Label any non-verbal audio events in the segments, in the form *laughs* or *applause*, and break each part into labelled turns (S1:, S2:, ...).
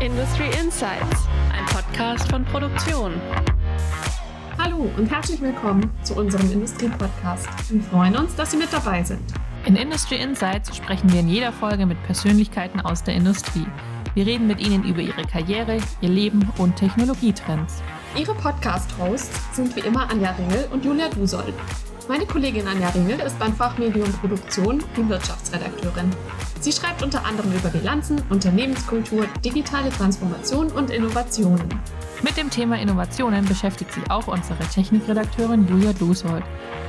S1: Industry Insights, ein Podcast von Produktion.
S2: Hallo und herzlich willkommen zu unserem Industrie-Podcast. Wir freuen uns, dass Sie mit dabei sind.
S3: In Industry Insights sprechen wir in jeder Folge mit Persönlichkeiten aus der Industrie. Wir reden mit ihnen über ihre Karriere, ihr Leben und Technologietrends.
S2: Ihre Podcast-Hosts sind wie immer Anja Ringel und Julia Dusold. Meine Kollegin Anja Ringel ist beim Fachmedium Produktion die Wirtschaftsredakteurin. Sie schreibt unter anderem über Bilanzen, Unternehmenskultur, digitale Transformation und Innovationen.
S3: Mit dem Thema Innovationen beschäftigt sich auch unsere Technikredakteurin Julia Dusold.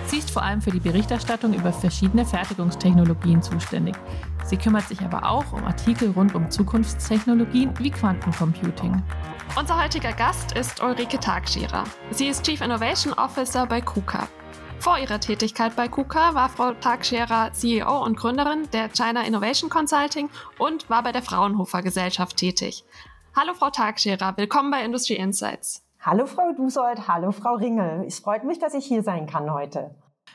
S3: Sie ist vor allem für die Berichterstattung über verschiedene Fertigungstechnologien zuständig. Sie kümmert sich aber auch um Artikel rund um Zukunftstechnologien wie Quantencomputing.
S1: Unser heutiger Gast ist Ulrike Tagscherer. Sie ist Chief Innovation Officer bei KUKA. Vor ihrer Tätigkeit bei KUKA war Frau Tagscherer CEO und Gründerin der China Innovation Consulting und war bei der Fraunhofer Gesellschaft tätig. Hallo Frau Tagscherer, willkommen bei Industry Insights.
S4: Hallo Frau Dusold, hallo Frau Ringel. Es freut mich, dass ich hier sein kann heute.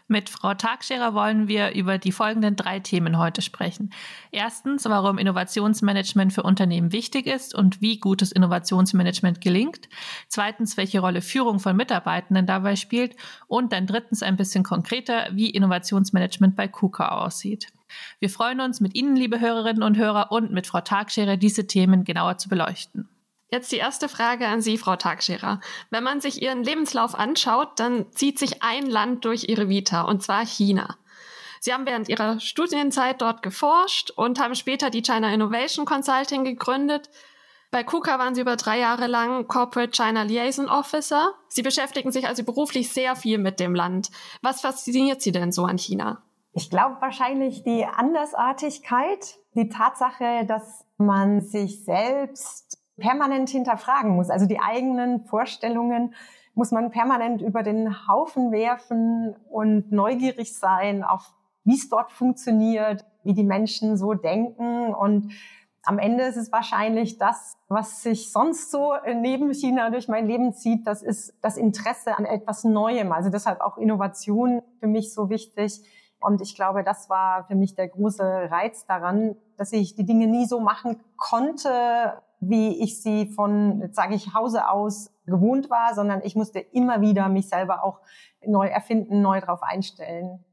S3: Mit Frau Tagscherer wollen wir über die folgenden drei Themen heute sprechen. Erstens, warum Innovationsmanagement für Unternehmen wichtig ist und wie gutes Innovationsmanagement gelingt. Zweitens, welche Rolle Führung von Mitarbeitenden dabei spielt. Und dann drittens ein bisschen konkreter, wie Innovationsmanagement bei KUKA aussieht. Wir freuen uns, mit Ihnen, liebe Hörerinnen und Hörer, und mit Frau Tagscherer diese Themen genauer zu beleuchten.
S1: Jetzt die erste Frage an Sie, Frau Tagscherer. Wenn man sich Ihren Lebenslauf anschaut, dann zieht sich ein Land durch Ihre Vita, und zwar China. Sie haben während Ihrer Studienzeit dort geforscht und haben später die China Innovation Consulting gegründet. Bei KUKA waren Sie über drei Jahre lang Corporate China Liaison Officer. Sie beschäftigen sich also beruflich sehr viel mit dem Land. Was fasziniert Sie denn so an China?
S4: Ich glaube wahrscheinlich die Andersartigkeit, die Tatsache, dass man sich selbst permanent hinterfragen muss. Also die eigenen Vorstellungen muss man permanent über den Haufen werfen und neugierig sein auf, wie es dort funktioniert, wie die Menschen so denken. Und am Ende ist es wahrscheinlich das, was sich sonst so neben China durch mein Leben zieht. Das ist das Interesse an etwas Neuem. Also deshalb auch Innovation für mich so wichtig. Und ich glaube, das war für mich der große Reiz daran, dass ich die Dinge nie so machen konnte, wie ich sie von, sage ich, Hause aus gewohnt war, sondern ich musste immer wieder mich selber auch neu erfinden, neu drauf einstellen.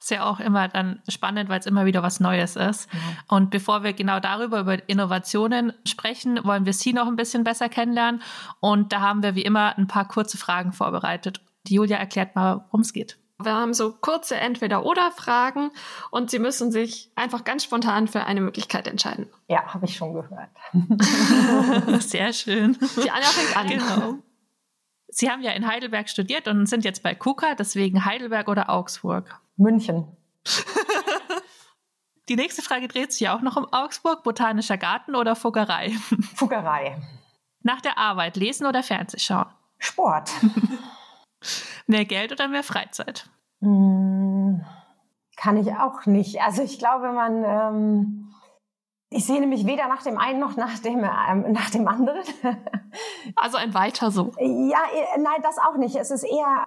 S3: Ist ja auch immer dann spannend, weil es immer wieder was Neues ist. Ja. Und bevor wir genau darüber, über Innovationen sprechen, wollen wir Sie noch ein bisschen besser kennenlernen. Und da haben wir wie immer ein paar kurze Fragen vorbereitet. Die Julia erklärt mal, worum es geht.
S1: Wir haben so kurze Entweder-Oder-Fragen und Sie müssen sich einfach ganz spontan für eine Möglichkeit entscheiden.
S4: Ja, habe ich schon gehört. *laughs* *laughs*
S3: Sehr schön.
S1: Die Anja fängt an.
S3: Genau. Sie haben ja in Heidelberg studiert und sind jetzt bei KUKA, deswegen Heidelberg oder Augsburg?
S4: München. *laughs*
S3: Die nächste Frage dreht sich ja auch noch um Augsburg, Botanischer Garten oder Fuggerei?
S4: Fuggerei.
S3: Nach der Arbeit lesen oder Fernsehschauen?
S4: Sport.
S3: Mehr Geld oder mehr Freizeit?
S4: Hm, kann ich auch nicht. Also ich glaube, man, ähm, ich sehne mich weder nach dem einen noch nach dem, ähm, nach dem anderen. *laughs*
S1: also ein weiter so.
S4: Ja, äh, nein, das auch nicht. Es ist eher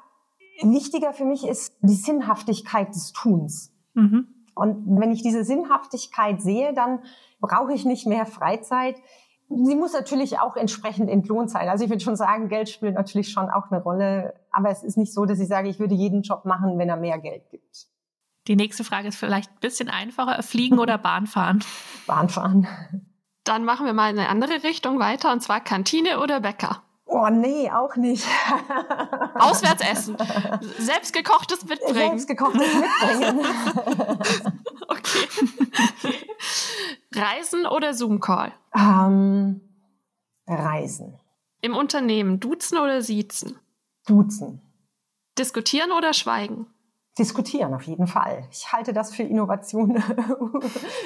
S4: wichtiger für mich ist die Sinnhaftigkeit des Tuns. Mhm. Und wenn ich diese Sinnhaftigkeit sehe, dann brauche ich nicht mehr Freizeit. Sie muss natürlich auch entsprechend entlohnt sein. Also ich würde schon sagen, Geld spielt natürlich schon auch eine Rolle. Aber es ist nicht so, dass ich sage, ich würde jeden Job machen, wenn er mehr Geld gibt.
S3: Die nächste Frage ist vielleicht ein bisschen einfacher. Fliegen oder *laughs* Bahnfahren?
S4: Bahnfahren.
S1: Dann machen wir mal in eine andere Richtung weiter, und zwar Kantine oder Bäcker.
S4: Oh nee, auch nicht. *laughs*
S1: Auswärts essen. Selbstgekochtes mitbringen.
S4: Selbstgekochtes mitbringen. *laughs*
S1: okay. Reisen oder Zoom-Call?
S4: Ähm, Reisen.
S1: Im Unternehmen duzen oder siezen?
S4: Duzen.
S1: Diskutieren oder schweigen?
S4: Diskutieren auf jeden Fall. Ich halte das für Innovation *laughs*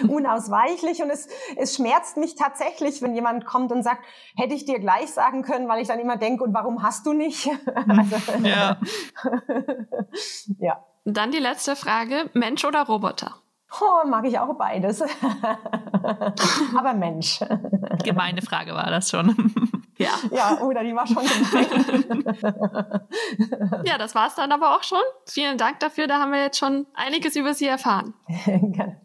S4: unausweichlich und es, es schmerzt mich tatsächlich, wenn jemand kommt und sagt, hätte ich dir gleich sagen können, weil ich dann immer denke, und warum hast du nicht?
S3: also, ja. *laughs*
S4: ja.
S1: Dann die letzte Frage, Mensch oder Roboter?
S4: Oh, mag ich auch beides. *laughs* Aber Mensch.
S3: Gemeine Frage war das schon. *laughs*
S4: Ja. Ja, oder die war schon gemein.
S1: ja, das war es dann aber auch schon. Vielen Dank dafür. Da haben wir jetzt schon einiges über Sie erfahren. *laughs*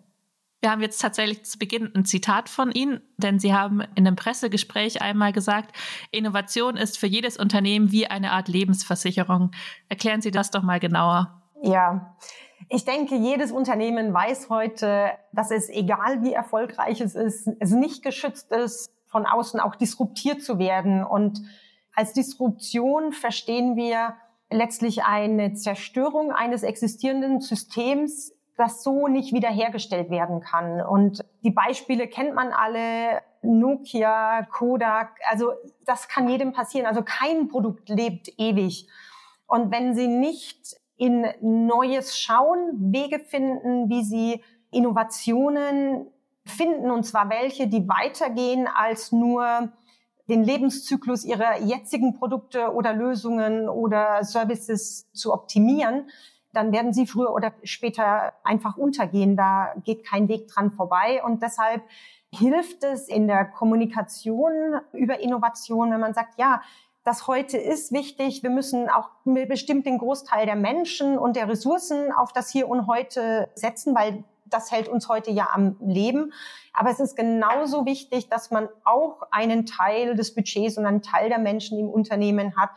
S3: Wir haben jetzt tatsächlich zu Beginn ein Zitat von Ihnen, denn Sie haben in einem Pressegespräch einmal gesagt, Innovation ist für jedes Unternehmen wie eine Art Lebensversicherung. Erklären Sie das doch mal genauer.
S4: Ja, ich denke, jedes Unternehmen weiß heute, dass es, egal wie erfolgreich es ist, es nicht geschützt ist, von außen auch disruptiert zu werden. Und als Disruption verstehen wir letztlich eine Zerstörung eines existierenden Systems, das so nicht wiederhergestellt werden kann. Und die Beispiele kennt man alle. Nokia, Kodak, also das kann jedem passieren. Also kein Produkt lebt ewig. Und wenn Sie nicht in Neues schauen, Wege finden, wie Sie Innovationen finden, und zwar welche, die weitergehen als nur den Lebenszyklus ihrer jetzigen Produkte oder Lösungen oder Services zu optimieren, dann werden sie früher oder später einfach untergehen. Da geht kein Weg dran vorbei. Und deshalb hilft es in der Kommunikation über Innovation, wenn man sagt, ja, das heute ist wichtig. Wir müssen auch bestimmt den Großteil der Menschen und der Ressourcen auf das Hier und Heute setzen, weil das hält uns heute ja am Leben. Aber es ist genauso wichtig, dass man auch einen Teil des Budgets und einen Teil der Menschen im Unternehmen hat,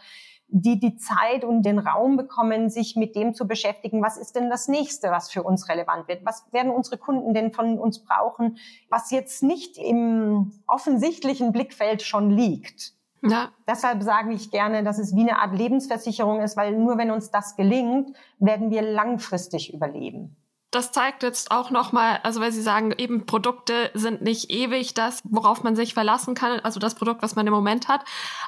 S4: die die Zeit und den Raum bekommen, sich mit dem zu beschäftigen, was ist denn das nächste, was für uns relevant wird? Was werden unsere Kunden denn von uns brauchen, was jetzt nicht im offensichtlichen Blickfeld schon liegt? Ja. Deshalb sage ich gerne, dass es wie eine Art Lebensversicherung ist, weil nur wenn uns das gelingt, werden wir langfristig überleben
S1: das zeigt jetzt auch nochmal, also weil Sie sagen, eben Produkte sind nicht ewig das, worauf man sich verlassen kann, also das Produkt, was man im Moment hat.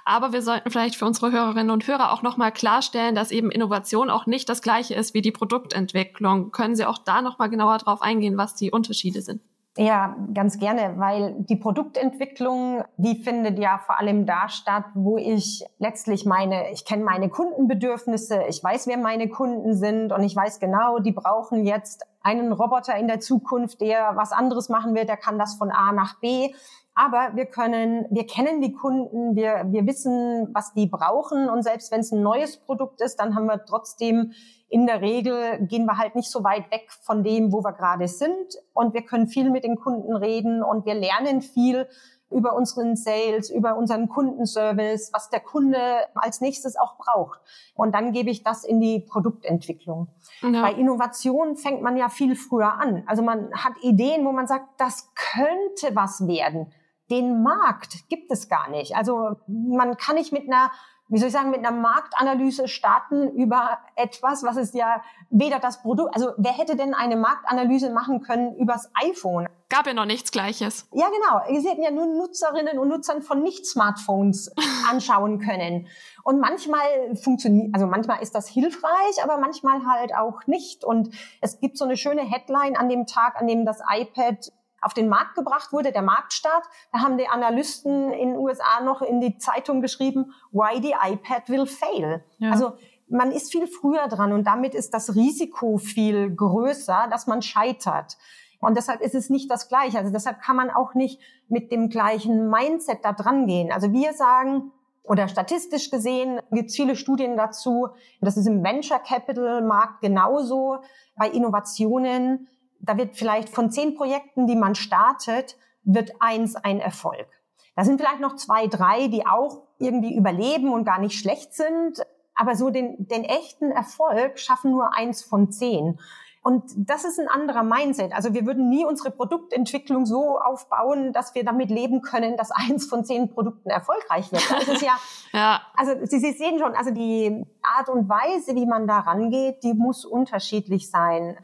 S1: Aber wir sollten vielleicht für unsere Hörerinnen und Hörer auch nochmal klarstellen, dass eben Innovation auch nicht das gleiche ist wie die Produktentwicklung. Können Sie auch da nochmal genauer drauf eingehen, was die Unterschiede sind?
S4: Ja, ganz gerne, weil die Produktentwicklung, die findet ja vor allem da statt, wo ich letztlich meine, ich kenne meine Kundenbedürfnisse, ich weiß, wer meine Kunden sind und ich weiß genau, die brauchen jetzt einen Roboter in der Zukunft, der was anderes machen wird, der kann das von A nach B. Aber wir können, wir kennen die Kunden, wir, wir wissen, was die brauchen und selbst wenn es ein neues Produkt ist, dann haben wir trotzdem in der Regel gehen wir halt nicht so weit weg von dem, wo wir gerade sind. Und wir können viel mit den Kunden reden und wir lernen viel über unseren Sales, über unseren Kundenservice, was der Kunde als nächstes auch braucht. Und dann gebe ich das in die Produktentwicklung. Ja. Bei Innovation fängt man ja viel früher an. Also man hat Ideen, wo man sagt, das könnte was werden. Den Markt gibt es gar nicht. Also man kann nicht mit einer wie soll ich sagen, mit einer Marktanalyse starten über etwas, was ist ja weder das Produkt, also wer hätte denn eine Marktanalyse machen können übers iPhone?
S1: Gab ja noch nichts Gleiches.
S4: Ja, genau. Sie hätten ja nur Nutzerinnen und Nutzern von Nicht-Smartphones *laughs* anschauen können. Und manchmal funktioniert, also manchmal ist das hilfreich, aber manchmal halt auch nicht. Und es gibt so eine schöne Headline an dem Tag, an dem das iPad auf den Markt gebracht wurde, der Marktstart. Da haben die Analysten in den USA noch in die Zeitung geschrieben, why the iPad will fail. Ja. Also man ist viel früher dran und damit ist das Risiko viel größer, dass man scheitert. Und deshalb ist es nicht das Gleiche. Also deshalb kann man auch nicht mit dem gleichen Mindset da dran gehen. Also wir sagen, oder statistisch gesehen gibt es viele Studien dazu. Das ist im Venture Capital Markt genauso. Bei Innovationen da wird vielleicht von zehn Projekten, die man startet, wird eins ein Erfolg. Da sind vielleicht noch zwei, drei, die auch irgendwie überleben und gar nicht schlecht sind. Aber so den, den echten Erfolg schaffen nur eins von zehn. Und das ist ein anderer Mindset. Also wir würden nie unsere Produktentwicklung so aufbauen, dass wir damit leben können, dass eins von zehn Produkten erfolgreich wird. Das ist ja, *laughs* ja. also Sie, Sie sehen schon, also die Art und Weise, wie man da rangeht, die muss unterschiedlich sein.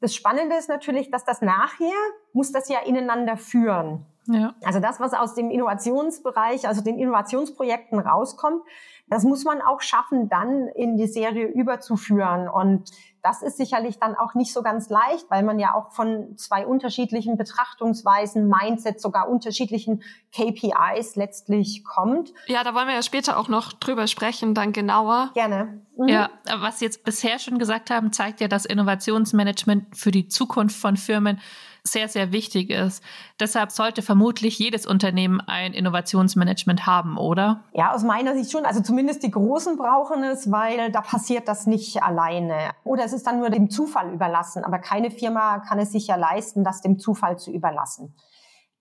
S4: Das Spannende ist natürlich, dass das nachher muss das ja ineinander führen. Ja. Also das, was aus dem Innovationsbereich, also den Innovationsprojekten rauskommt, das muss man auch schaffen, dann in die Serie überzuführen. Und das ist sicherlich dann auch nicht so ganz leicht, weil man ja auch von zwei unterschiedlichen Betrachtungsweisen, Mindset, sogar unterschiedlichen KPIs letztlich kommt.
S1: Ja, da wollen wir ja später auch noch drüber sprechen, dann genauer.
S4: Gerne.
S3: Mhm. Ja, was Sie jetzt bisher schon gesagt haben, zeigt ja, dass Innovationsmanagement für die Zukunft von Firmen sehr, sehr wichtig ist. Deshalb sollte vermutlich jedes Unternehmen ein Innovationsmanagement haben, oder?
S4: Ja, aus meiner Sicht schon. Also zumindest die Großen brauchen es, weil da passiert das nicht alleine. Oder es ist dann nur dem Zufall überlassen. Aber keine Firma kann es sich ja leisten, das dem Zufall zu überlassen.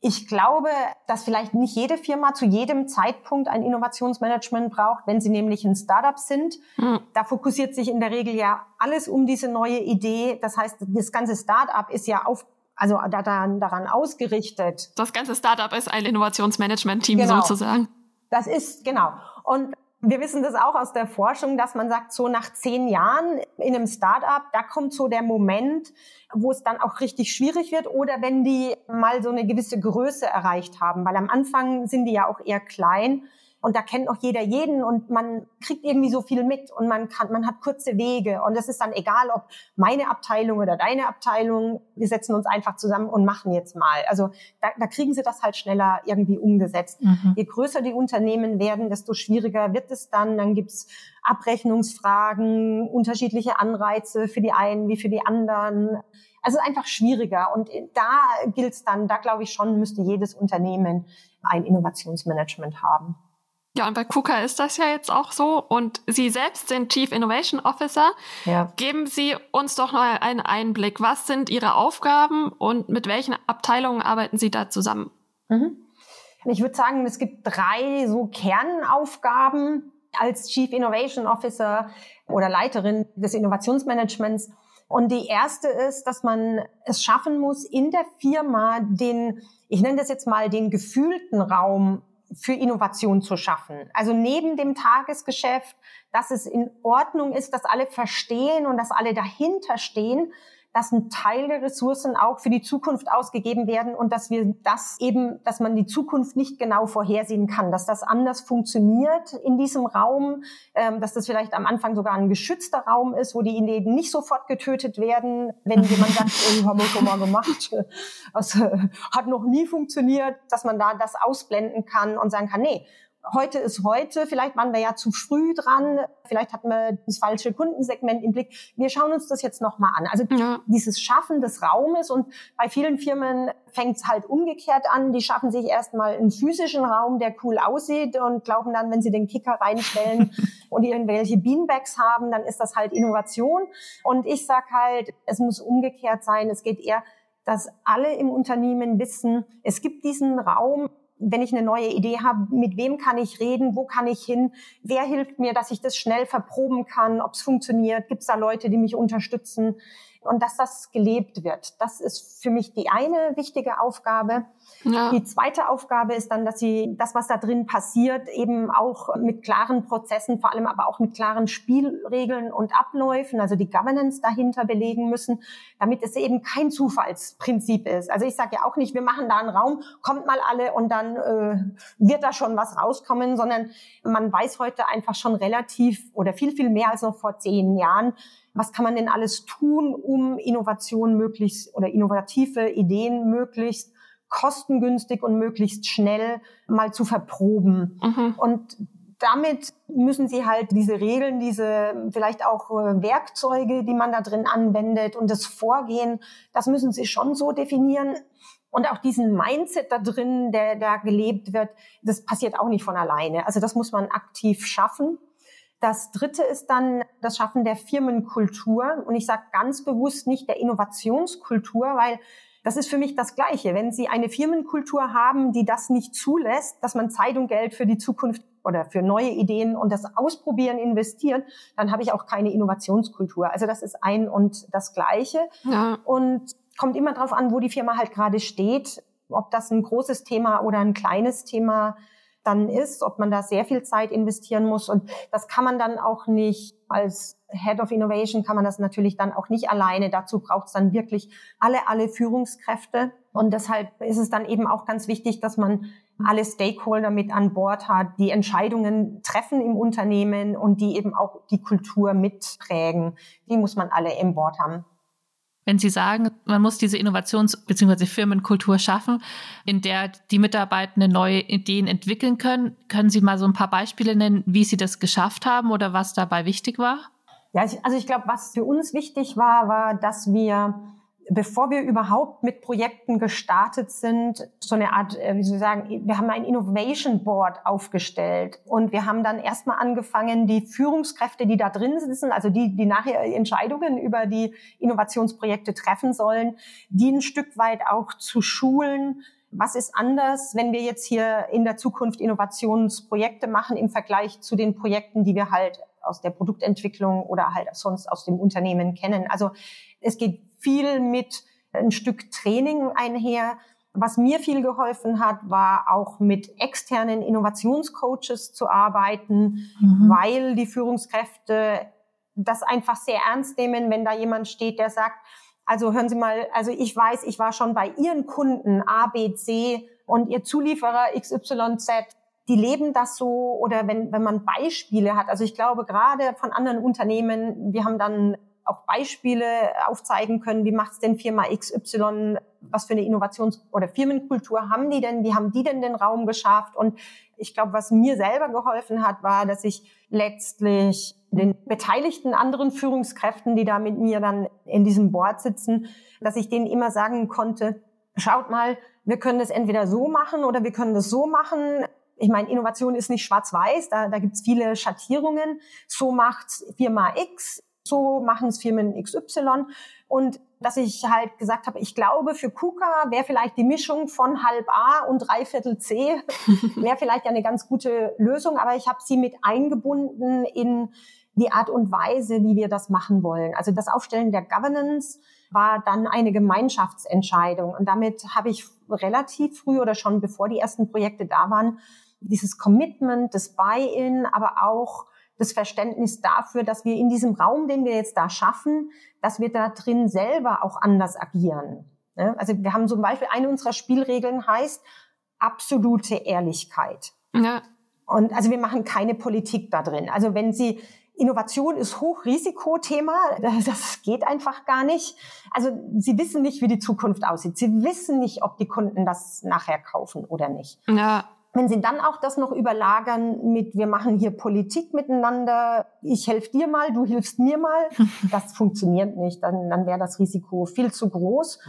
S4: Ich glaube, dass vielleicht nicht jede Firma zu jedem Zeitpunkt ein Innovationsmanagement braucht, wenn sie nämlich ein Startup sind. Mhm. Da fokussiert sich in der Regel ja alles um diese neue Idee. Das heißt, das ganze Startup ist ja auf also daran, daran ausgerichtet.
S1: Das ganze Startup ist ein Innovationsmanagement-Team genau. sozusagen.
S4: Das ist, genau. Und wir wissen das auch aus der Forschung, dass man sagt, so nach zehn Jahren in einem Startup, da kommt so der Moment, wo es dann auch richtig schwierig wird oder wenn die mal so eine gewisse Größe erreicht haben, weil am Anfang sind die ja auch eher klein und da kennt auch jeder jeden und man kriegt irgendwie so viel mit und man kann, man hat kurze Wege und es ist dann egal, ob meine Abteilung oder deine Abteilung, wir setzen uns einfach zusammen und machen jetzt mal. Also da, da kriegen sie das halt schneller irgendwie umgesetzt. Mhm. Je größer die Unternehmen werden, desto schwieriger wird es dann. Dann gibt's Abrechnungsfragen, unterschiedliche Anreize für die einen wie für die anderen. Also einfach schwieriger. Und da gilt es dann, da glaube ich schon, müsste jedes Unternehmen ein Innovationsmanagement haben.
S1: Ja, und bei KUKA ist das ja jetzt auch so. Und Sie selbst sind Chief Innovation Officer. Ja. Geben Sie uns doch noch einen Einblick. Was sind Ihre Aufgaben und mit welchen Abteilungen arbeiten Sie da zusammen?
S4: Mhm. Ich würde sagen, es gibt drei so Kernaufgaben als Chief Innovation Officer oder Leiterin des Innovationsmanagements. Und die erste ist, dass man es schaffen muss, in der Firma den, ich nenne das jetzt mal den gefühlten Raum für Innovation zu schaffen. Also neben dem Tagesgeschäft, dass es in Ordnung ist, dass alle verstehen und dass alle dahinter stehen, dass ein Teil der Ressourcen auch für die Zukunft ausgegeben werden und dass wir das eben, dass man die Zukunft nicht genau vorhersehen kann, dass das anders funktioniert in diesem Raum, ähm, dass das vielleicht am Anfang sogar ein geschützter Raum ist, wo die Ideen nicht sofort getötet werden, wenn jemand sagt, *laughs* oh, haben wir schon mal gemacht, das äh, hat noch nie funktioniert, dass man da das ausblenden kann und sagen kann, nee, heute ist heute, vielleicht waren wir ja zu früh dran, vielleicht hatten wir das falsche Kundensegment im Blick. Wir schauen uns das jetzt nochmal an. Also ja. dieses Schaffen des Raumes und bei vielen Firmen fängt es halt umgekehrt an. Die schaffen sich erstmal einen physischen Raum, der cool aussieht und glauben dann, wenn sie den Kicker reinstellen *laughs* und irgendwelche Beanbags haben, dann ist das halt Innovation. Und ich sag halt, es muss umgekehrt sein. Es geht eher dass alle im Unternehmen wissen, es gibt diesen Raum, wenn ich eine neue Idee habe, mit wem kann ich reden, wo kann ich hin, wer hilft mir, dass ich das schnell verproben kann, ob es funktioniert, gibt es da Leute, die mich unterstützen und dass das gelebt wird. Das ist für mich die eine wichtige Aufgabe. Ja. Die zweite Aufgabe ist dann, dass sie das, was da drin passiert, eben auch mit klaren Prozessen, vor allem aber auch mit klaren Spielregeln und Abläufen, also die Governance dahinter belegen müssen, damit es eben kein Zufallsprinzip ist. Also ich sage ja auch nicht, wir machen da einen Raum, kommt mal alle und dann äh, wird da schon was rauskommen, sondern man weiß heute einfach schon relativ oder viel, viel mehr als noch vor zehn Jahren, was kann man denn alles tun, um Innovation möglichst oder innovative Ideen möglichst kostengünstig und möglichst schnell mal zu verproben. Mhm. Und damit müssen sie halt diese Regeln, diese vielleicht auch äh, Werkzeuge, die man da drin anwendet und das Vorgehen, das müssen sie schon so definieren. Und auch diesen Mindset da drin, der da gelebt wird, das passiert auch nicht von alleine. Also das muss man aktiv schaffen. Das dritte ist dann das Schaffen der Firmenkultur. Und ich sage ganz bewusst nicht der Innovationskultur, weil das ist für mich das Gleiche. Wenn Sie eine Firmenkultur haben, die das nicht zulässt, dass man Zeit und Geld für die Zukunft oder für neue Ideen und das Ausprobieren investieren, dann habe ich auch keine Innovationskultur. Also das ist ein und das Gleiche. Ja. Und kommt immer darauf an, wo die Firma halt gerade steht, ob das ein großes Thema oder ein kleines Thema dann ist, ob man da sehr viel Zeit investieren muss. Und das kann man dann auch nicht als Head of Innovation kann man das natürlich dann auch nicht alleine. Dazu braucht es dann wirklich alle, alle Führungskräfte. Und deshalb ist es dann eben auch ganz wichtig, dass man alle Stakeholder mit an Bord hat, die Entscheidungen treffen im Unternehmen und die eben auch die Kultur mitprägen. Die muss man alle im Bord haben.
S3: Wenn Sie sagen, man muss diese Innovations- bzw. Firmenkultur schaffen, in der die Mitarbeitenden neue Ideen entwickeln können, können Sie mal so ein paar Beispiele nennen, wie Sie das geschafft haben oder was dabei wichtig war?
S4: Ja, also ich glaube, was für uns wichtig war, war, dass wir bevor wir überhaupt mit Projekten gestartet sind, so eine Art, äh, wie soll ich sagen, wir haben ein Innovation Board aufgestellt und wir haben dann erstmal angefangen, die Führungskräfte, die da drin sitzen, also die, die nachher Entscheidungen über die Innovationsprojekte treffen sollen, die ein Stück weit auch zu schulen, was ist anders, wenn wir jetzt hier in der Zukunft Innovationsprojekte machen im Vergleich zu den Projekten, die wir halt aus der Produktentwicklung oder halt sonst aus dem Unternehmen kennen? Also es geht viel mit ein Stück Training einher. Was mir viel geholfen hat, war auch mit externen Innovationscoaches zu arbeiten, mhm. weil die Führungskräfte das einfach sehr ernst nehmen, wenn da jemand steht, der sagt, also hören Sie mal, also ich weiß, ich war schon bei Ihren Kunden A, B, C und Ihr Zulieferer XYZ, die leben das so oder wenn, wenn man Beispiele hat. Also ich glaube gerade von anderen Unternehmen, wir haben dann auch Beispiele aufzeigen können, wie macht es denn Firma XY, was für eine Innovations- oder Firmenkultur haben die denn, wie haben die denn den Raum geschafft? Und ich glaube, was mir selber geholfen hat, war, dass ich letztlich den beteiligten anderen Führungskräften, die da mit mir dann in diesem Board sitzen, dass ich denen immer sagen konnte, schaut mal, wir können das entweder so machen oder wir können das so machen. Ich meine, Innovation ist nicht schwarz-weiß, da, da gibt es viele Schattierungen. So macht Firma X, so machen es Firmen XY. Und dass ich halt gesagt habe, ich glaube, für KUKA wäre vielleicht die Mischung von halb A und dreiviertel C, *laughs* wäre vielleicht eine ganz gute Lösung. Aber ich habe sie mit eingebunden in die Art und Weise, wie wir das machen wollen. Also das Aufstellen der Governance war dann eine Gemeinschaftsentscheidung. Und damit habe ich relativ früh oder schon bevor die ersten Projekte da waren, dieses Commitment, das Buy-in, aber auch das Verständnis dafür, dass wir in diesem Raum, den wir jetzt da schaffen, dass wir da drin selber auch anders agieren. Also wir haben zum Beispiel eine unserer Spielregeln heißt absolute Ehrlichkeit. Ja. Und also wir machen keine Politik da drin. Also wenn Sie Innovation ist Hochrisikothema. *laughs* Das geht einfach gar nicht. Also Sie wissen nicht, wie die Zukunft aussieht. Sie wissen nicht, ob die Kunden das nachher kaufen oder nicht. Ja. Wenn Sie dann auch das noch überlagern mit, wir machen hier Politik miteinander, ich helfe dir mal, du hilfst mir mal, *laughs* das funktioniert nicht. Dann, dann wäre das Risiko viel zu groß.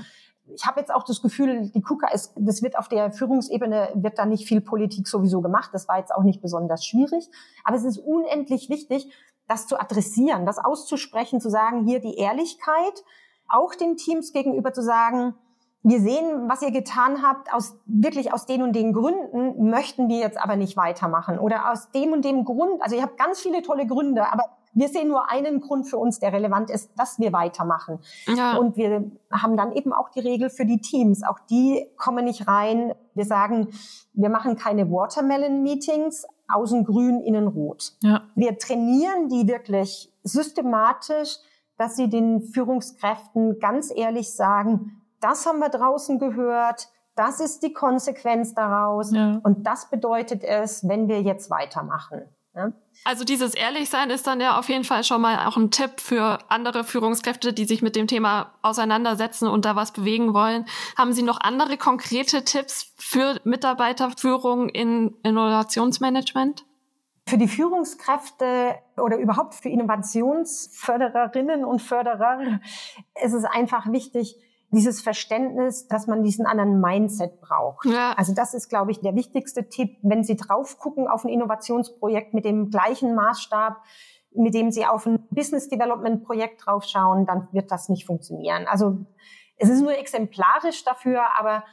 S4: Ich habe jetzt auch das Gefühl, die KUKA ist, das wird auf der Führungsebene, wird da nicht viel Politik sowieso gemacht. Das war jetzt auch nicht besonders schwierig. Aber es ist unendlich wichtig, das zu adressieren, das auszusprechen, zu sagen, hier die Ehrlichkeit, auch den Teams gegenüber zu sagen, wir sehen, was ihr getan habt, aus, wirklich aus den und den Gründen möchten wir jetzt aber nicht weitermachen. Oder aus dem und dem Grund, also ihr habt ganz viele tolle Gründe, aber wir sehen nur einen Grund für uns, der relevant ist, dass wir weitermachen. Ja. Und wir haben dann eben auch die Regel für die Teams. Auch die kommen nicht rein. Wir sagen, wir machen keine Watermelon-Meetings, außen grün, innen rot. Ja. Wir trainieren die wirklich systematisch, dass sie den Führungskräften ganz ehrlich sagen, das haben wir draußen gehört, das ist die Konsequenz daraus ja. und das bedeutet es, wenn wir jetzt weitermachen. Ja?
S1: Also dieses Ehrlichsein ist dann ja auf jeden Fall schon mal auch ein Tipp für andere Führungskräfte, die sich mit dem Thema auseinandersetzen und da was bewegen wollen. Haben Sie noch andere konkrete Tipps für Mitarbeiterführung in Innovationsmanagement?
S4: Für die Führungskräfte oder überhaupt für Innovationsfördererinnen und Förderer ist es einfach wichtig, dieses Verständnis, dass man diesen anderen Mindset braucht. Ja. Also das ist, glaube ich, der wichtigste Tipp. Wenn Sie drauf gucken auf ein Innovationsprojekt mit dem gleichen Maßstab, mit dem Sie auf ein Business Development Projekt draufschauen, dann wird das nicht funktionieren. Also es ist nur exemplarisch dafür, aber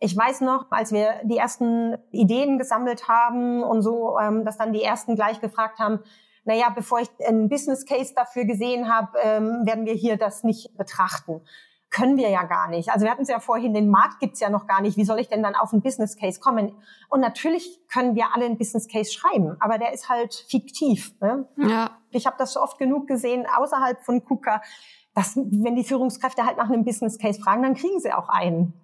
S4: ich weiß noch, als wir die ersten Ideen gesammelt haben und so, ähm, dass dann die ersten gleich gefragt haben, naja, bevor ich einen Business Case dafür gesehen habe, ähm, werden wir hier das nicht betrachten können wir ja gar nicht. Also wir hatten es ja vorhin, den Markt gibt's ja noch gar nicht. Wie soll ich denn dann auf einen Business Case kommen? Und natürlich können wir alle einen Business Case schreiben, aber der ist halt fiktiv. Ne? Ja. Ich habe das so oft genug gesehen außerhalb von KUKA, dass wenn die Führungskräfte halt nach einem Business Case fragen, dann kriegen sie auch einen.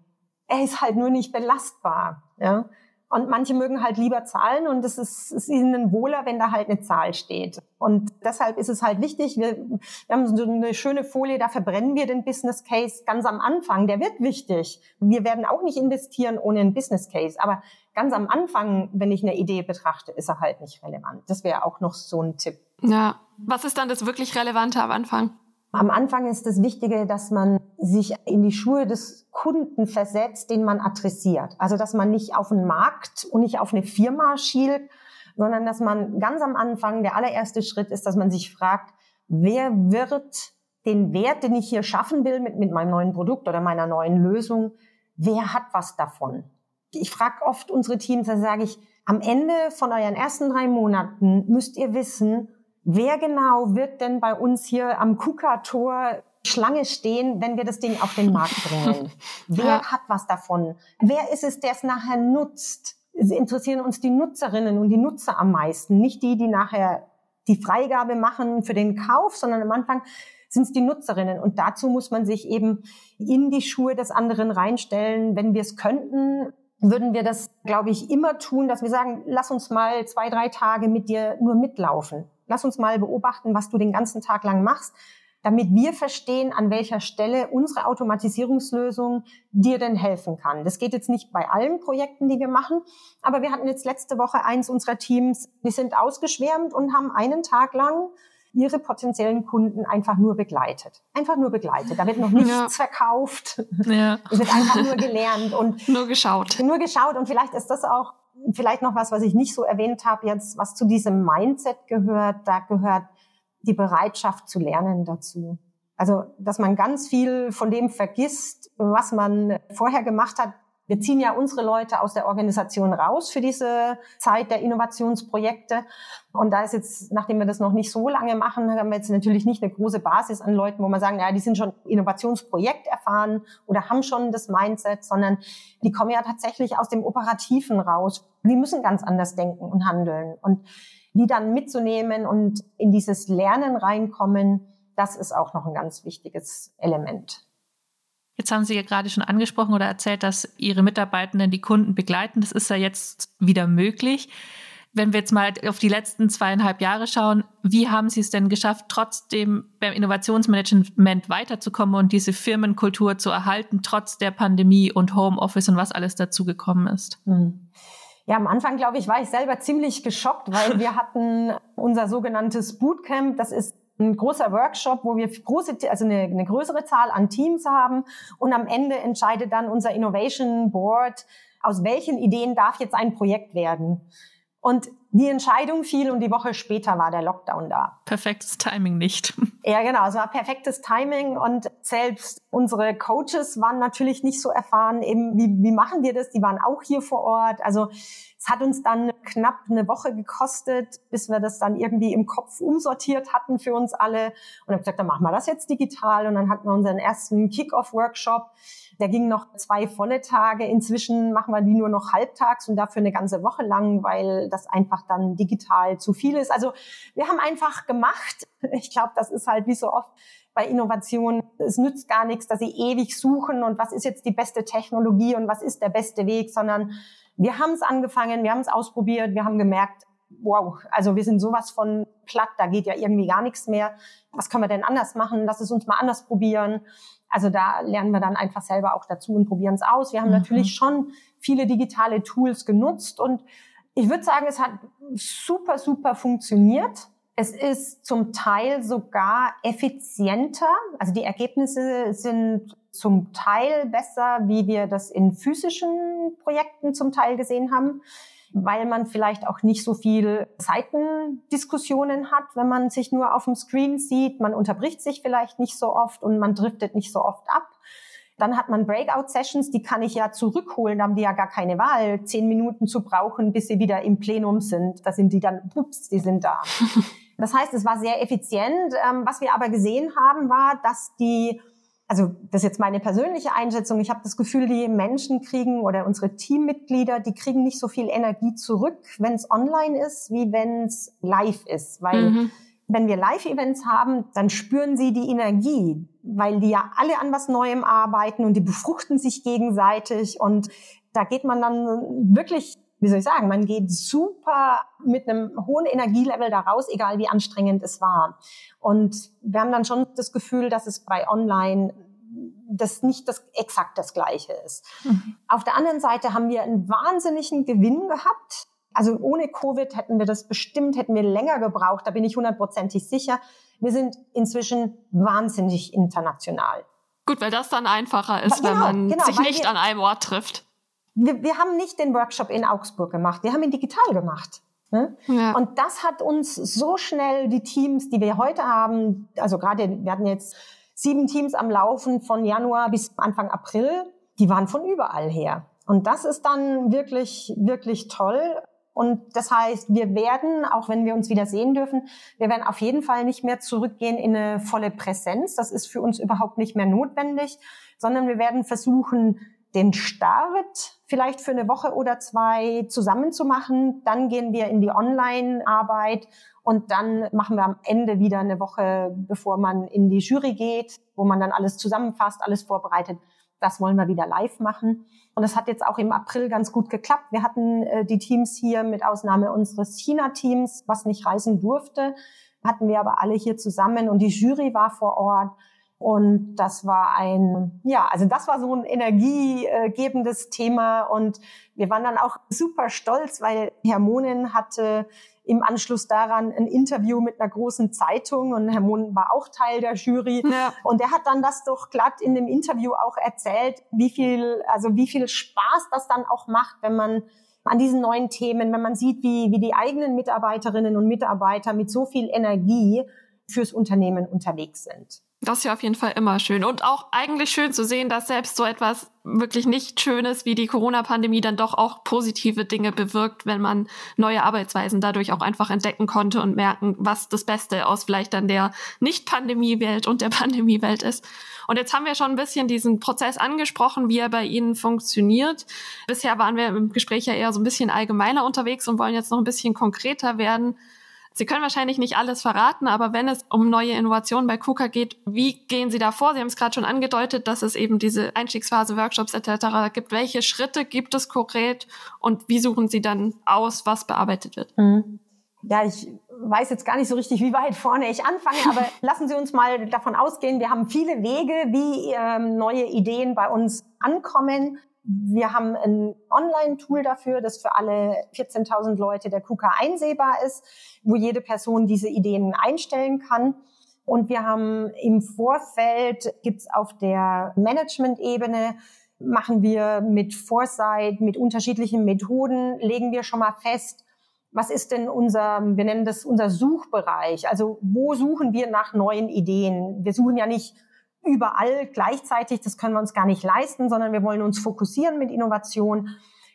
S4: Er ist halt nur nicht belastbar. Ja? Und manche mögen halt lieber Zahlen und es ist, ist ihnen wohler, wenn da halt eine Zahl steht. Und deshalb ist es halt wichtig, wir, wir haben so eine schöne Folie, da verbrennen wir den Business Case ganz am Anfang. Der wird wichtig. Wir werden auch nicht investieren ohne einen Business Case. Aber ganz am Anfang, wenn ich eine Idee betrachte, ist er halt nicht relevant. Das wäre auch noch so ein Tipp.
S1: Ja. Was ist dann das wirklich Relevante am Anfang?
S4: Am Anfang ist das Wichtige, dass man sich in die Schuhe des Kunden versetzt, den man adressiert. Also, dass man nicht auf den Markt und nicht auf eine Firma schielt, sondern dass man ganz am Anfang, der allererste Schritt ist, dass man sich fragt, wer wird den Wert, den ich hier schaffen will mit, mit meinem neuen Produkt oder meiner neuen Lösung, wer hat was davon? Ich frage oft unsere Teams, da sage ich, am Ende von euren ersten drei Monaten müsst ihr wissen, wer genau wird denn bei uns hier am KUKA-Tor Schlange stehen, wenn wir das Ding auf den Markt *laughs* bringen? Wer ja. hat was davon? Wer ist es, der es nachher nutzt? Es interessieren uns die Nutzerinnen und die Nutzer am meisten, nicht die, die nachher die Freigabe machen für den Kauf, sondern am Anfang sind es die Nutzerinnen. Und dazu muss man sich eben in die Schuhe des anderen reinstellen. Wenn wir es könnten, würden wir das, glaube ich, immer tun, dass wir sagen, lass uns mal zwei, drei Tage mit dir nur mitlaufen. Lass uns mal beobachten, was du den ganzen Tag lang machst, damit wir verstehen, an welcher Stelle unsere Automatisierungslösung dir denn helfen kann. Das geht jetzt nicht bei allen Projekten, die wir machen, aber wir hatten jetzt letzte Woche eins unserer Teams, die sind ausgeschwärmt und haben einen Tag lang ihre potenziellen Kunden einfach nur begleitet. Einfach nur begleitet. Da wird noch nichts ja. verkauft. Ja. Es wird einfach nur gelernt und *laughs*
S1: nur geschaut.
S4: Nur geschaut. Und vielleicht ist das auch vielleicht noch was, was ich nicht so erwähnt habe jetzt, was zu diesem Mindset gehört. Da gehört die Bereitschaft zu lernen dazu. Also, dass man ganz viel von dem vergisst, was man vorher gemacht hat, wir ziehen ja unsere Leute aus der Organisation raus für diese Zeit der Innovationsprojekte. Und da ist jetzt, nachdem wir das noch nicht so lange machen, haben wir jetzt natürlich nicht eine große Basis an Leuten, wo man sagen, ja, die sind schon Innovationsprojekt erfahren oder haben schon das Mindset, sondern die kommen ja tatsächlich aus dem Operativen raus. Die müssen ganz anders denken und handeln. Und die dann mitzunehmen und in dieses Lernen reinkommen, das ist auch noch ein ganz wichtiges Element.
S3: Jetzt haben Sie ja gerade schon angesprochen oder erzählt, dass Ihre Mitarbeitenden die Kunden begleiten. Das ist ja jetzt wieder möglich. Wenn wir jetzt mal auf die letzten zweieinhalb Jahre schauen, wie haben Sie es denn geschafft, trotzdem beim Innovationsmanagement weiterzukommen und diese Firmenkultur zu erhalten, trotz der Pandemie und Homeoffice und was alles dazu gekommen ist?
S4: Hm. Ja, am Anfang, glaube ich, war ich selber ziemlich geschockt, weil *laughs* wir hatten unser sogenanntes Bootcamp. Das ist ein großer Workshop, wo wir große, also eine, eine größere Zahl an Teams haben und am Ende entscheidet dann unser Innovation Board, aus welchen Ideen darf jetzt ein Projekt werden. Und die Entscheidung fiel und die Woche später war der Lockdown da.
S3: Perfektes Timing nicht. *laughs*
S4: Ja, genau. Es war perfektes Timing und selbst unsere Coaches waren natürlich nicht so erfahren, eben wie, wie machen wir das? Die waren auch hier vor Ort. Also es hat uns dann knapp eine Woche gekostet, bis wir das dann irgendwie im Kopf umsortiert hatten für uns alle. Und haben gesagt, dann machen wir das jetzt digital. Und dann hatten wir unseren ersten Kick-Off-Workshop. Der ging noch zwei volle Tage. Inzwischen machen wir die nur noch halbtags und dafür eine ganze Woche lang, weil das einfach dann digital zu viel ist. Also wir haben einfach gemacht. Ich glaube, das ist halt wie so oft bei Innovation. Es nützt gar nichts, dass sie ewig suchen und was ist jetzt die beste Technologie und was ist der beste Weg, sondern wir haben es angefangen, wir haben es ausprobiert, wir haben gemerkt, wow, also wir sind sowas von platt, da geht ja irgendwie gar nichts mehr. Was können wir denn anders machen? Lass es uns mal anders probieren. Also da lernen wir dann einfach selber auch dazu und probieren es aus. Wir haben mhm. natürlich schon viele digitale Tools genutzt und ich würde sagen, es hat super, super funktioniert. Es ist zum Teil sogar effizienter. Also die Ergebnisse sind zum Teil besser, wie wir das in physischen Projekten zum Teil gesehen haben, weil man vielleicht auch nicht so viel Seitendiskussionen hat, wenn man sich nur auf dem Screen sieht. Man unterbricht sich vielleicht nicht so oft und man driftet nicht so oft ab. Dann hat man Breakout-Sessions, die kann ich ja zurückholen, da haben die ja gar keine Wahl, zehn Minuten zu brauchen, bis sie wieder im Plenum sind. Da sind die dann, ups, die sind da. *laughs* Das heißt, es war sehr effizient. Ähm, was wir aber gesehen haben, war, dass die also das ist jetzt meine persönliche Einschätzung, ich habe das Gefühl, die Menschen kriegen oder unsere Teammitglieder, die kriegen nicht so viel Energie zurück, wenn es online ist, wie wenn es live ist. Weil mhm. wenn wir Live-Events haben, dann spüren sie die Energie, weil die ja alle an was Neuem arbeiten und die befruchten sich gegenseitig und da geht man dann wirklich wie soll ich sagen, man geht super mit einem hohen Energielevel da raus, egal wie anstrengend es war. Und wir haben dann schon das Gefühl, dass es bei Online das nicht das exakt das Gleiche ist. Mhm. Auf der anderen Seite haben wir einen wahnsinnigen Gewinn gehabt. Also ohne Covid hätten wir das bestimmt, hätten wir länger gebraucht, da bin ich hundertprozentig sicher. Wir sind inzwischen wahnsinnig international.
S1: Gut, weil das dann einfacher ist, genau, wenn man genau, sich nicht wir, an einem Ort trifft.
S4: Wir, wir haben nicht den Workshop in Augsburg gemacht, wir haben ihn digital gemacht. Ne? Ja. Und das hat uns so schnell die Teams, die wir heute haben, also gerade, wir hatten jetzt sieben Teams am Laufen von Januar bis Anfang April, die waren von überall her. Und das ist dann wirklich, wirklich toll. Und das heißt, wir werden, auch wenn wir uns wieder sehen dürfen, wir werden auf jeden Fall nicht mehr zurückgehen in eine volle Präsenz. Das ist für uns überhaupt nicht mehr notwendig, sondern wir werden versuchen, den Start vielleicht für eine Woche oder zwei zusammen zu machen. Dann gehen wir in die Online-Arbeit und dann machen wir am Ende wieder eine Woche, bevor man in die Jury geht, wo man dann alles zusammenfasst, alles vorbereitet. Das wollen wir wieder live machen. Und das hat jetzt auch im April ganz gut geklappt. Wir hatten äh, die Teams hier mit Ausnahme unseres China-Teams, was nicht reisen durfte, hatten wir aber alle hier zusammen und die Jury war vor Ort. Und das war ein, ja, also das war so ein energiegebendes Thema. Und wir waren dann auch super stolz, weil Herr Monen hatte im Anschluss daran ein Interview mit einer großen Zeitung und Herr Mohn war auch Teil der Jury. Ja. Und er hat dann das doch glatt in dem Interview auch erzählt, wie viel, also wie viel Spaß das dann auch macht, wenn man an diesen neuen Themen, wenn man sieht, wie, wie die eigenen Mitarbeiterinnen und Mitarbeiter mit so viel Energie fürs Unternehmen unterwegs sind.
S1: Das ist ja auf jeden Fall immer schön. Und auch eigentlich schön zu sehen, dass selbst so etwas wirklich nicht Schönes wie die Corona-Pandemie dann doch auch positive Dinge bewirkt, wenn man neue Arbeitsweisen dadurch auch einfach entdecken konnte und merken, was das Beste aus vielleicht dann der Nicht-Pandemie-Welt und der *laughs* Pandemie-Welt ist. Und jetzt haben wir schon ein bisschen diesen Prozess angesprochen, wie er bei Ihnen funktioniert. Bisher waren wir im Gespräch ja eher so ein bisschen allgemeiner unterwegs und wollen jetzt noch ein bisschen konkreter werden. Sie können wahrscheinlich nicht alles verraten, aber wenn es um neue Innovationen bei KUKA geht, wie gehen Sie da vor? Sie haben es gerade schon angedeutet, dass es eben diese Einstiegsphase, Workshops etc. gibt. Welche Schritte gibt es konkret und wie suchen Sie dann aus, was bearbeitet wird? Mhm.
S4: Ja, ich weiß jetzt gar nicht so richtig, wie weit vorne ich anfange, aber *laughs* lassen Sie uns mal davon ausgehen, wir haben viele Wege, wie ähm, neue Ideen bei uns ankommen. Wir haben ein Online-Tool dafür, das für alle 14.000 Leute der KUKA einsehbar ist, wo jede Person diese Ideen einstellen kann. Und wir haben im Vorfeld, gibt's auf der Management-Ebene, machen wir mit Foresight, mit unterschiedlichen Methoden, legen wir schon mal fest, was ist denn unser, wir nennen das unser Suchbereich? Also wo suchen wir nach neuen Ideen? Wir suchen ja nicht überall gleichzeitig, das können wir uns gar nicht leisten, sondern wir wollen uns fokussieren mit Innovation.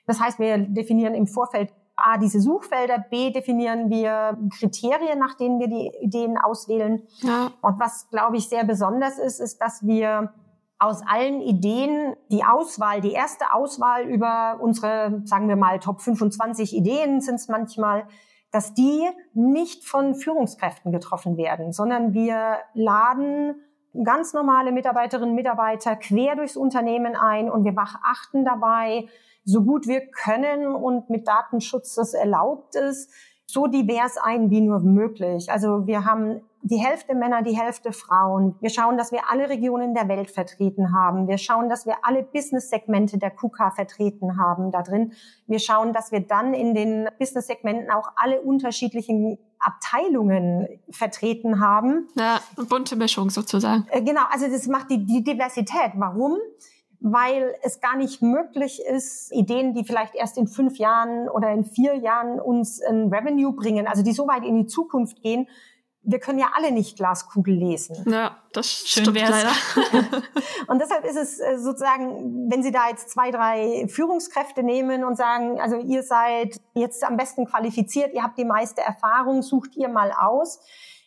S4: Das heißt, wir definieren im Vorfeld A, diese Suchfelder, B, definieren wir Kriterien, nach denen wir die Ideen auswählen. Ja. Und was, glaube ich, sehr besonders ist, ist, dass wir aus allen Ideen die Auswahl, die erste Auswahl über unsere, sagen wir mal, Top 25 Ideen sind es manchmal, dass die nicht von Führungskräften getroffen werden, sondern wir laden ganz normale Mitarbeiterinnen und Mitarbeiter quer durchs Unternehmen ein und wir achten dabei, so gut wir können und mit Datenschutz das erlaubt ist, so divers ein wie nur möglich. Also wir haben die Hälfte Männer, die Hälfte Frauen. Wir schauen, dass wir alle Regionen der Welt vertreten haben. Wir schauen, dass wir alle Business-Segmente der KUKA vertreten haben da drin. Wir schauen, dass wir dann in den Business-Segmenten auch alle unterschiedlichen Abteilungen vertreten haben.
S1: Ja, bunte Mischung sozusagen.
S4: Äh, genau, also das macht die, die Diversität. Warum? Weil es gar nicht möglich ist, Ideen, die vielleicht erst in fünf Jahren oder in vier Jahren uns ein Revenue bringen, also die so weit in die Zukunft gehen, wir können ja alle nicht Glaskugel lesen.
S1: Ja, das Schön stimmt leider. *laughs*
S4: und deshalb ist es äh, sozusagen, wenn Sie da jetzt zwei, drei Führungskräfte nehmen und sagen, also ihr seid jetzt am besten qualifiziert, ihr habt die meiste Erfahrung, sucht ihr mal aus,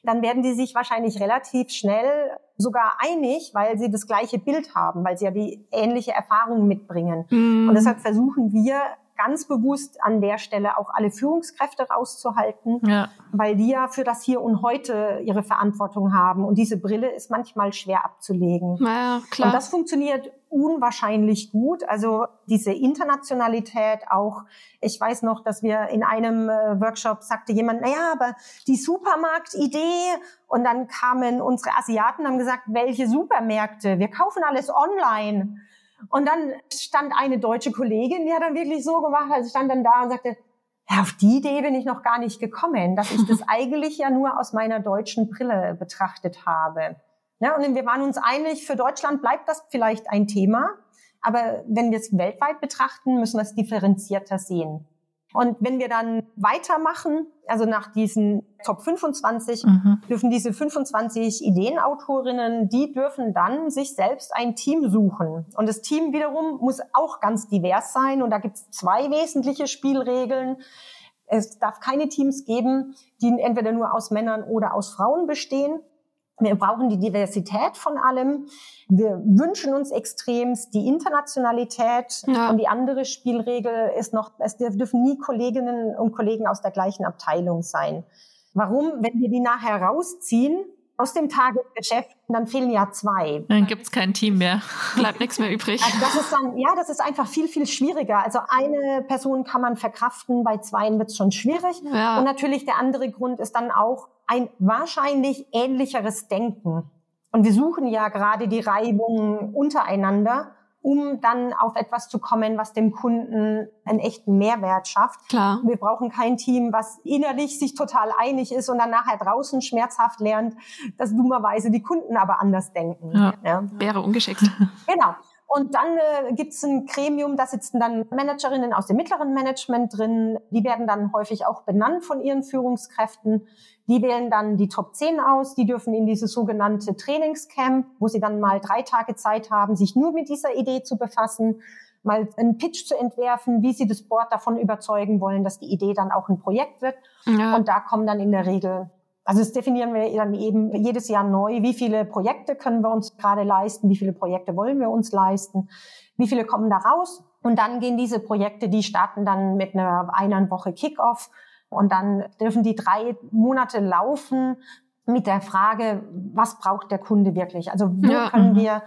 S4: dann werden die sich wahrscheinlich relativ schnell sogar einig, weil sie das gleiche Bild haben, weil sie ja die ähnliche Erfahrung mitbringen. Mm. Und deshalb versuchen wir ganz bewusst an der Stelle auch alle Führungskräfte rauszuhalten, ja. weil die ja für das Hier und Heute ihre Verantwortung haben. Und diese Brille ist manchmal schwer abzulegen.
S1: Ja, klar.
S4: Und das funktioniert unwahrscheinlich gut. Also diese Internationalität auch. Ich weiß noch, dass wir in einem äh, Workshop sagte jemand, naja, aber die Supermarktidee. Und dann kamen unsere Asiaten und haben gesagt, welche Supermärkte? Wir kaufen alles online. Und dann stand eine deutsche Kollegin, die hat dann wirklich so gemacht, also stand dann da und sagte, Ja, auf die Idee bin ich noch gar nicht gekommen, dass ich das *laughs* eigentlich ja nur aus meiner deutschen Brille betrachtet habe. Ja, und wir waren uns einig, für Deutschland bleibt das vielleicht ein Thema. Aber wenn wir es weltweit betrachten, müssen wir es differenzierter sehen. Und wenn wir dann weitermachen, also nach diesen Top 25, mhm. dürfen diese 25 Ideenautorinnen, die dürfen dann sich selbst ein Team suchen. Und das Team wiederum muss auch ganz divers sein. Und da gibt es zwei wesentliche Spielregeln. Es darf keine Teams geben, die entweder nur aus Männern oder aus Frauen bestehen. Wir brauchen die Diversität von allem. Wir wünschen uns extremst die Internationalität. Ja. Und die andere Spielregel ist noch, es dürfen nie Kolleginnen und Kollegen aus der gleichen Abteilung sein. Warum? Wenn wir die nachher rausziehen aus dem Tagesgeschäft, dann fehlen ja zwei.
S3: Dann gibt's kein Team mehr. *laughs* Bleibt nichts mehr übrig.
S4: Also das ist dann, ja, das ist einfach viel, viel schwieriger. Also eine Person kann man verkraften, bei zweien wird's schon schwierig. Ja. Und natürlich der andere Grund ist dann auch, ein wahrscheinlich ähnlicheres Denken. Und wir suchen ja gerade die Reibungen untereinander, um dann auf etwas zu kommen, was dem Kunden einen echten Mehrwert schafft.
S1: Klar.
S4: Wir brauchen kein Team, was innerlich sich total einig ist und dann nachher draußen schmerzhaft lernt, dass dummerweise die Kunden aber anders denken.
S1: Ja, ja. Wäre ungeschickt.
S4: Genau. Und dann äh, gibt es ein Gremium, da sitzen dann Managerinnen aus dem mittleren Management drin. Die werden dann häufig auch benannt von ihren Führungskräften. Die wählen dann die Top 10 aus. Die dürfen in dieses sogenannte Trainingscamp, wo sie dann mal drei Tage Zeit haben, sich nur mit dieser Idee zu befassen, mal einen Pitch zu entwerfen, wie sie das Board davon überzeugen wollen, dass die Idee dann auch ein Projekt wird. Ja. Und da kommen dann in der Regel also das definieren wir dann eben jedes Jahr neu. Wie viele Projekte können wir uns gerade leisten? Wie viele Projekte wollen wir uns leisten? Wie viele kommen da raus? Und dann gehen diese Projekte, die starten dann mit einer einer Woche Kickoff. Und dann dürfen die drei Monate laufen mit der Frage, was braucht der Kunde wirklich? Also wo ja, können mhm. wir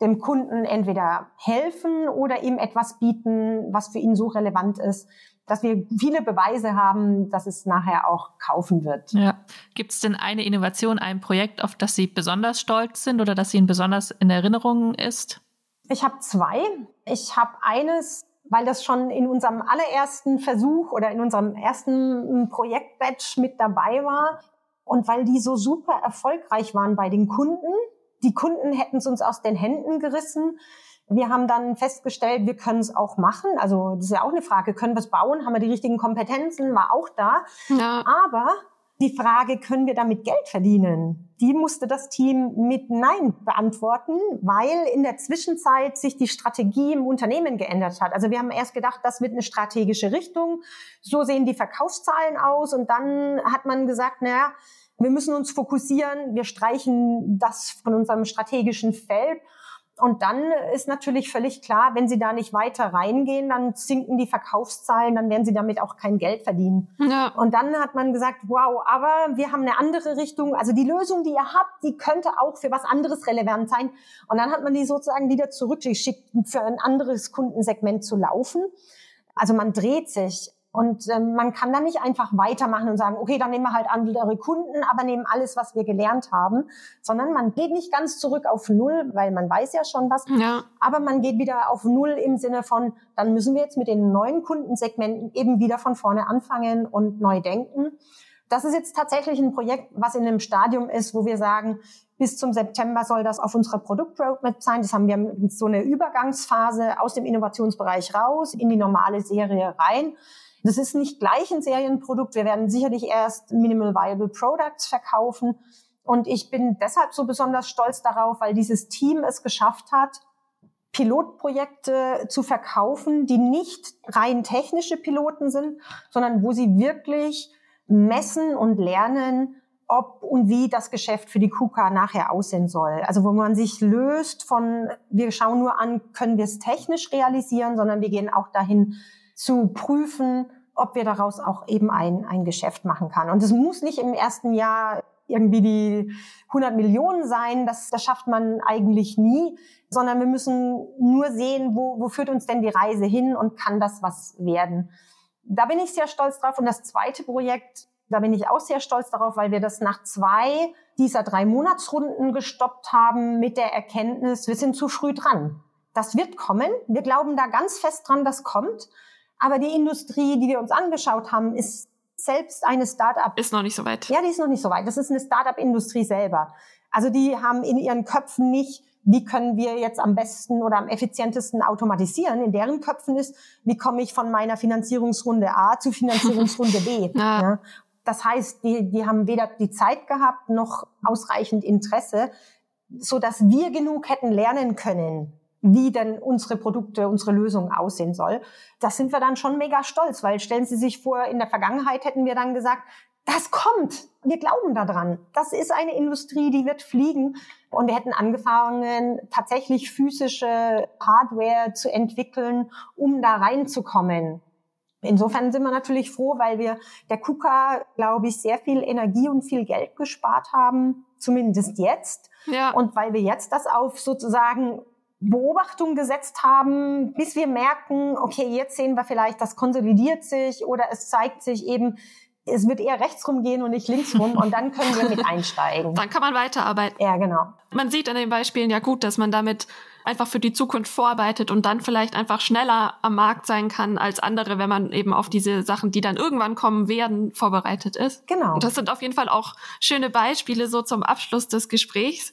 S4: dem Kunden entweder helfen oder ihm etwas bieten, was für ihn so relevant ist, dass wir viele Beweise haben, dass es nachher auch kaufen wird.
S3: Ja. Gibt es denn eine Innovation, ein Projekt, auf das Sie besonders stolz sind oder das Ihnen besonders in Erinnerung ist?
S4: Ich habe zwei. Ich habe eines, weil das schon in unserem allerersten Versuch oder in unserem ersten Projektbatch mit dabei war und weil die so super erfolgreich waren bei den Kunden. Die Kunden hätten es uns aus den Händen gerissen. Wir haben dann festgestellt, wir können es auch machen. Also das ist ja auch eine Frage, können wir es bauen? Haben wir die richtigen Kompetenzen? War auch da. Ja. Aber die Frage, können wir damit Geld verdienen? Die musste das Team mit Nein beantworten, weil in der Zwischenzeit sich die Strategie im Unternehmen geändert hat. Also wir haben erst gedacht, das wird eine strategische Richtung. So sehen die Verkaufszahlen aus. Und dann hat man gesagt, naja, wir müssen uns fokussieren. Wir streichen das von unserem strategischen Feld und dann ist natürlich völlig klar, wenn Sie da nicht weiter reingehen, dann sinken die Verkaufszahlen, dann werden Sie damit auch kein Geld verdienen. Ja. Und dann hat man gesagt, wow, aber wir haben eine andere Richtung. Also die Lösung, die ihr habt, die könnte auch für was anderes relevant sein. Und dann hat man die sozusagen wieder zurückgeschickt, für ein anderes Kundensegment zu laufen. Also man dreht sich. Und ähm, man kann da nicht einfach weitermachen und sagen, okay, dann nehmen wir halt andere Kunden, aber nehmen alles, was wir gelernt haben, sondern man geht nicht ganz zurück auf Null, weil man weiß ja schon was, ja. aber man geht wieder auf Null im Sinne von, dann müssen wir jetzt mit den neuen Kundensegmenten eben wieder von vorne anfangen und neu denken. Das ist jetzt tatsächlich ein Projekt, was in einem Stadium ist, wo wir sagen, bis zum September soll das auf unserer Produktroadmap sein. Das haben wir so eine Übergangsphase aus dem Innovationsbereich raus in die normale Serie rein. Das ist nicht gleich ein Serienprodukt. Wir werden sicherlich erst Minimal Viable Products verkaufen. Und ich bin deshalb so besonders stolz darauf, weil dieses Team es geschafft hat, Pilotprojekte zu verkaufen, die nicht rein technische Piloten sind, sondern wo sie wirklich messen und lernen, ob und wie das Geschäft für die KUKA nachher aussehen soll. Also wo man sich löst von, wir schauen nur an, können wir es technisch realisieren, sondern wir gehen auch dahin, zu prüfen, ob wir daraus auch eben ein, ein Geschäft machen kann. Und es muss nicht im ersten Jahr irgendwie die 100 Millionen sein, das, das schafft man eigentlich nie, sondern wir müssen nur sehen, wo, wo führt uns denn die Reise hin und kann das was werden. Da bin ich sehr stolz drauf. Und das zweite Projekt, da bin ich auch sehr stolz darauf, weil wir das nach zwei dieser drei Monatsrunden gestoppt haben mit der Erkenntnis, wir sind zu früh dran. Das wird kommen. Wir glauben da ganz fest dran, das kommt. Aber die Industrie, die wir uns angeschaut haben, ist selbst eine Start-up.
S1: Ist noch nicht so weit.
S4: Ja, die ist noch nicht so weit. Das ist eine Start-up-Industrie selber. Also die haben in ihren Köpfen nicht, wie können wir jetzt am besten oder am effizientesten automatisieren. In deren Köpfen ist, wie komme ich von meiner Finanzierungsrunde A zu *laughs* Finanzierungsrunde B. ja. Ja. Das heißt, die, die haben weder die Zeit gehabt noch ausreichend Interesse, so dass wir genug hätten lernen können, wie denn unsere Produkte, unsere Lösung aussehen soll. Das sind wir dann schon mega stolz, weil stellen Sie sich vor, in der Vergangenheit hätten wir dann gesagt, das kommt. Wir glauben daran. Das ist eine Industrie, die wird fliegen. Und wir hätten angefangen, tatsächlich physische Hardware zu entwickeln, um da reinzukommen. Insofern sind wir natürlich froh, weil wir der KUKA, glaube ich, sehr viel Energie und viel Geld gespart haben, zumindest jetzt. Ja. Und weil wir jetzt das auf sozusagen Beobachtung gesetzt haben, bis wir merken, okay, jetzt sehen wir vielleicht, das konsolidiert sich oder es zeigt sich eben, es wird eher rechts rumgehen und nicht links rum und dann können wir mit *laughs* einsteigen.
S1: Dann kann man weiterarbeiten.
S4: Ja, genau.
S1: Man sieht an den Beispielen ja gut, dass man damit einfach für die Zukunft vorarbeitet und dann vielleicht einfach schneller am Markt sein kann als andere, wenn man eben auf diese Sachen, die dann irgendwann kommen werden, vorbereitet ist.
S4: Genau.
S1: Und das sind auf jeden Fall auch schöne Beispiele so zum Abschluss des Gesprächs.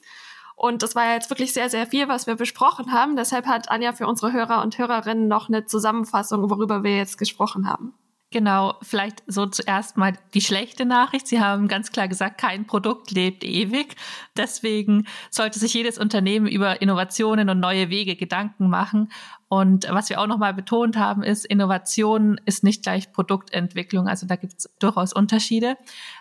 S1: Und das war ja jetzt wirklich sehr, sehr viel, was wir besprochen haben. Deshalb hat Anja für unsere Hörer und Hörerinnen noch eine Zusammenfassung, worüber wir jetzt gesprochen haben.
S3: Genau, vielleicht so zuerst mal die schlechte Nachricht. Sie haben ganz klar gesagt, kein Produkt lebt ewig. Deswegen sollte sich jedes Unternehmen über Innovationen und neue Wege Gedanken machen. Und was wir auch nochmal betont haben, ist, Innovation ist nicht gleich Produktentwicklung. Also da gibt es durchaus Unterschiede.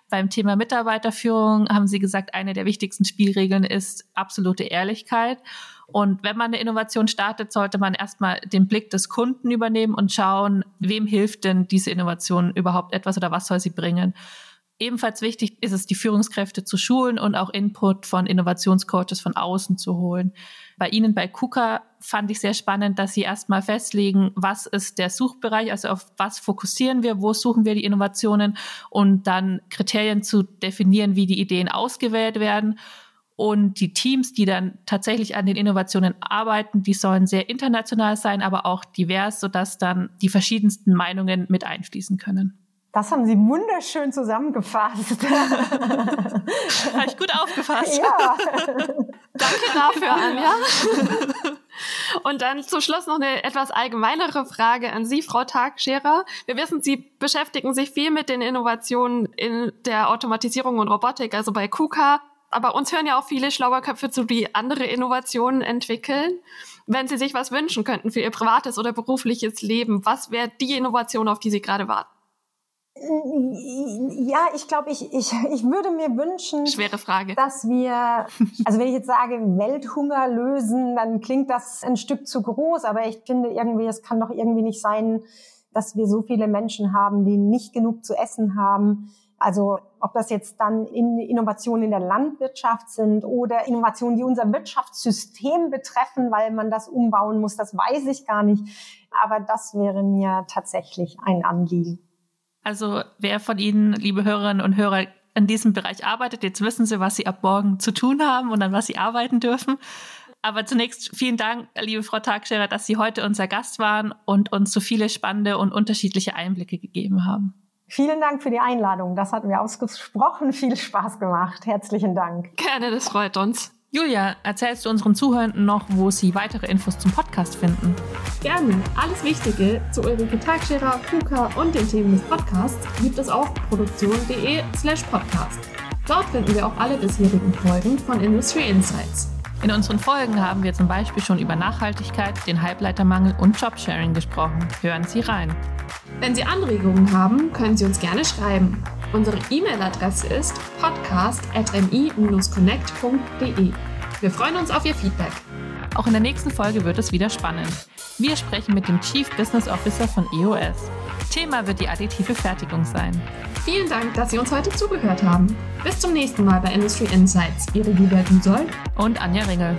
S3: Beim Thema Mitarbeiterführung haben Sie gesagt, eine der wichtigsten Spielregeln ist absolute Ehrlichkeit. Und wenn man eine Innovation startet, sollte man erstmal den Blick des Kunden übernehmen und schauen, wem hilft denn diese Innovation überhaupt etwas oder was soll sie bringen. Ebenfalls wichtig ist es, die Führungskräfte zu schulen und auch Input von Innovationscoaches von außen zu holen. Bei Ihnen bei KUKA fand ich sehr spannend, dass Sie erstmal festlegen, was ist der Suchbereich, also auf was fokussieren wir, wo suchen wir die Innovationen und dann Kriterien zu definieren, wie die Ideen ausgewählt werden und die Teams, die dann tatsächlich an den Innovationen arbeiten, die sollen sehr international sein, aber auch divers, sodass dann die verschiedensten Meinungen mit einfließen können.
S4: Das haben Sie wunderschön zusammengefasst.
S3: Habe ich gut aufgefasst.
S4: Ja. *laughs*
S1: Danke dafür, Anja. Und dann zum Schluss noch eine etwas allgemeinere Frage an Sie, Frau Tagscherer. Wir wissen, Sie beschäftigen sich viel mit den Innovationen in der Automatisierung und Robotik, also bei KUKA aber uns hören ja auch viele schlaue Köpfe zu, die andere Innovationen entwickeln. Wenn Sie sich was wünschen könnten für Ihr privates oder berufliches Leben, was wäre die Innovation, auf die Sie gerade warten?
S4: Ja, ich glaube, ich, ich, ich würde mir wünschen,
S1: Schwere Frage.
S4: dass wir, also wenn ich jetzt sage, Welthunger lösen, dann klingt das ein Stück zu groß, aber ich finde irgendwie, es kann doch irgendwie nicht sein, dass wir so viele Menschen haben, die nicht genug zu essen haben also ob das jetzt dann in Innovationen in der Landwirtschaft sind oder Innovationen, die unser Wirtschaftssystem betreffen, weil man das umbauen muss, das weiß ich gar nicht. Aber das wäre mir tatsächlich ein Anliegen.
S3: Also wer von Ihnen, liebe Hörerinnen und Hörer, in diesem Bereich arbeitet, jetzt wissen Sie, was Sie ab morgen zu tun haben und an was Sie arbeiten dürfen. Aber zunächst vielen Dank, liebe Frau Tagscherer, dass Sie heute unser Gast waren und uns so viele spannende und unterschiedliche Einblicke gegeben haben.
S4: Vielen Dank für die Einladung. Das hat mir ausgesprochen viel Spaß gemacht. Herzlichen Dank.
S1: Gerne, das freut uns.
S3: Julia, erzählst du unseren Zuhörenden noch, wo sie weitere Infos zum Podcast finden?
S2: Gerne. Alles Wichtige zu Ulrike Tagscherer, KUKA und den Themen des Podcasts gibt es auf produktion.de slash podcast. Dort finden wir auch alle bisherigen Folgen von Industry Insights.
S3: In unseren Folgen haben wir zum Beispiel schon über Nachhaltigkeit, den Halbleitermangel und Jobsharing gesprochen. Hören Sie rein.
S2: Wenn Sie Anregungen haben, können Sie uns gerne schreiben. Unsere E-Mail-Adresse ist podcast.mi-connect.de. Wir freuen uns auf Ihr Feedback.
S3: Auch in der nächsten Folge wird es wieder spannend. Wir sprechen mit dem Chief Business Officer von EOS. Thema wird die additive Fertigung sein.
S2: Vielen Dank, dass Sie uns heute zugehört haben. Bis zum nächsten Mal bei Industry Insights. Ihre Julia Dusol
S3: und Anja Ringel.